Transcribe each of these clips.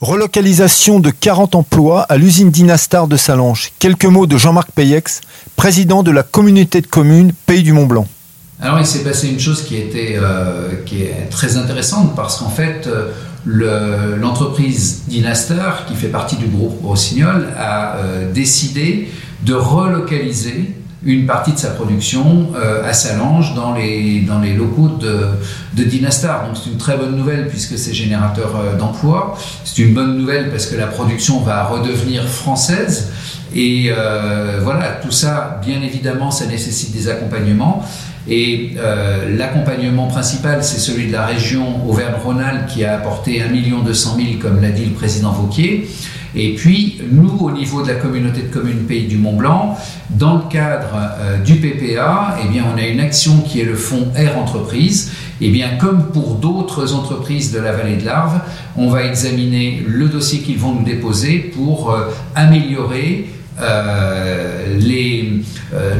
Relocalisation de 40 emplois à l'usine Dynastar de Salange. Quelques mots de Jean-Marc Payex, président de la communauté de communes Pays du Mont-Blanc. Alors il s'est passé une chose qui, était, euh, très intéressante parce qu'en fait euh, l'entreprise Dynastar, qui fait partie du groupe Rossignol, a euh, décidé de relocaliser une partie de sa production euh, à Salange dans les, dans les locaux de, Dynastar. Donc c'est une très bonne nouvelle puisque c'est générateur euh, d'emplois. C'est une bonne nouvelle parce que la production va redevenir française. Et euh, voilà, tout ça, bien évidemment, ça nécessite des accompagnements. Et l'accompagnement principal, c'est celui de la région Auvergne-Rhône-Alpes qui a apporté 1 200 000, comme l'a dit le président Vauquier. Et puis, nous, au niveau de la communauté de communes Pays du Mont-Blanc, dans le cadre euh, du PPA, eh bien, on a une action qui est le fonds Air Entreprise. Eh bien, comme pour d'autres entreprises de la vallée de l'Arve, on va examiner le dossier qu'ils vont nous déposer pour euh, améliorer euh,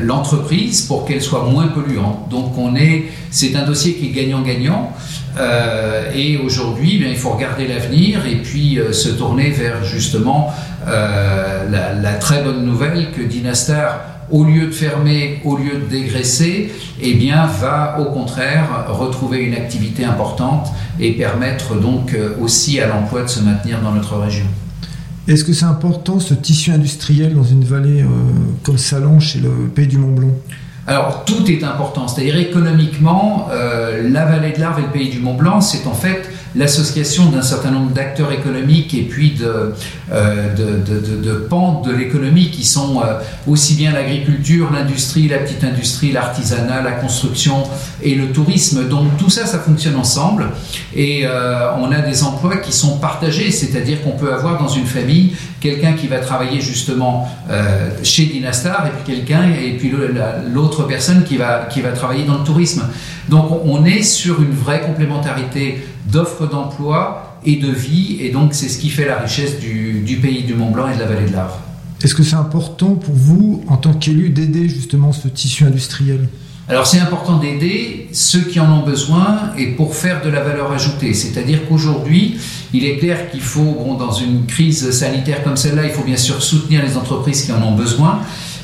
l'entreprise pour qu'elle soit moins polluante. Donc on est, c'est un dossier qui est gagnant-gagnant. Euh, et aujourd'hui, eh il faut regarder l'avenir et puis euh, se tourner vers justement euh, la, très bonne nouvelle que Dynastar, au lieu de fermer, au lieu de dégraisser, eh bien, va au contraire retrouver une activité importante et permettre donc aussi à l'emploi de se maintenir dans notre région. Est-ce que c'est important ce tissu industriel dans une vallée comme Salon chez le Pays du Mont Blanc alors tout est important, c'est-à-dire économiquement, euh, la vallée de l'Arve et le pays du Mont Blanc, c'est en fait l'association d'un certain nombre d'acteurs économiques et puis de, euh, de, de, pentes de l'économie qui sont euh, aussi bien l'agriculture, l'industrie, la petite industrie, l'artisanat, la construction et le tourisme. Donc tout ça, ça fonctionne ensemble et euh, on a des emplois qui sont partagés, c'est-à-dire qu'on peut avoir dans une famille quelqu'un qui va travailler justement chez Dynastar et puis quelqu'un et puis l'autre personne qui va, qui va travailler dans le tourisme. Donc on est sur une vraie complémentarité d'offres d'emploi et de vie, et donc c'est ce qui fait la richesse du, pays du Mont Blanc et de la vallée de l'Arve. Est-ce que c'est important pour vous, en tant qu'élu, d'aider justement ce tissu industriel? Alors c'est important d'aider ceux qui en ont besoin et pour faire de la valeur ajoutée. C'est-à-dire qu'aujourd'hui, il est clair qu'il faut, bon, dans une crise sanitaire comme celle-là, il faut bien sûr soutenir les entreprises qui en ont besoin,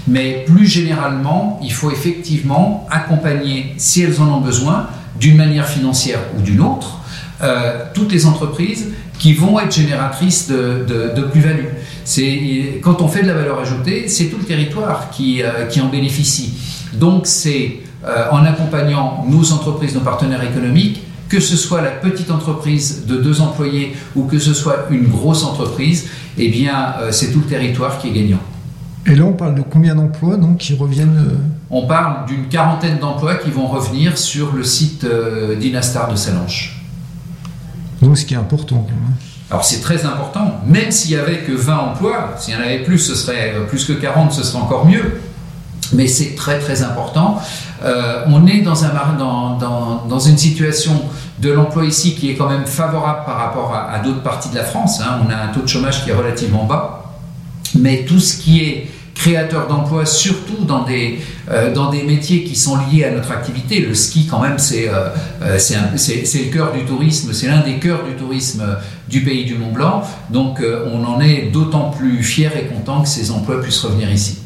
mais plus généralement, il faut effectivement accompagner, si elles en ont besoin, d'une manière financière ou d'une autre, euh, toutes les entreprises qui vont être génératrices de, plus-value. C'est, quand on fait de la valeur ajoutée, c'est tout le territoire qui, euh, qui en bénéficie. Donc c'est euh, en accompagnant nos entreprises, nos partenaires économiques, que ce soit la petite entreprise de deux employés ou que ce soit une grosse entreprise, eh bien c'est tout le territoire qui est gagnant. Et là, on parle de combien d'emplois donc qui reviennent On parle d'une quarantaine d'emplois qui vont revenir sur le site d'Inastar de Salanches. Donc, ce qui est important. Alors c'est très important, même s'il y avait que 20 emplois, s'il y en avait plus, ce serait euh, plus que 40, ce serait encore mieux. Mais c'est très très important. Euh, on est dans une situation de l'emploi ici qui est quand même favorable par rapport à, d'autres parties de la France. Hein. On a un taux de chômage qui est relativement bas. Mais tout ce qui est créateurs d'emplois, surtout dans des, euh, dans des métiers qui sont liés à notre activité. Le ski, quand même, c'est euh, euh le cœur du tourisme, c'est l'un des cœurs du tourisme du pays du Mont Blanc. Donc, on en est d'autant plus fiers et contents que ces emplois puissent revenir ici.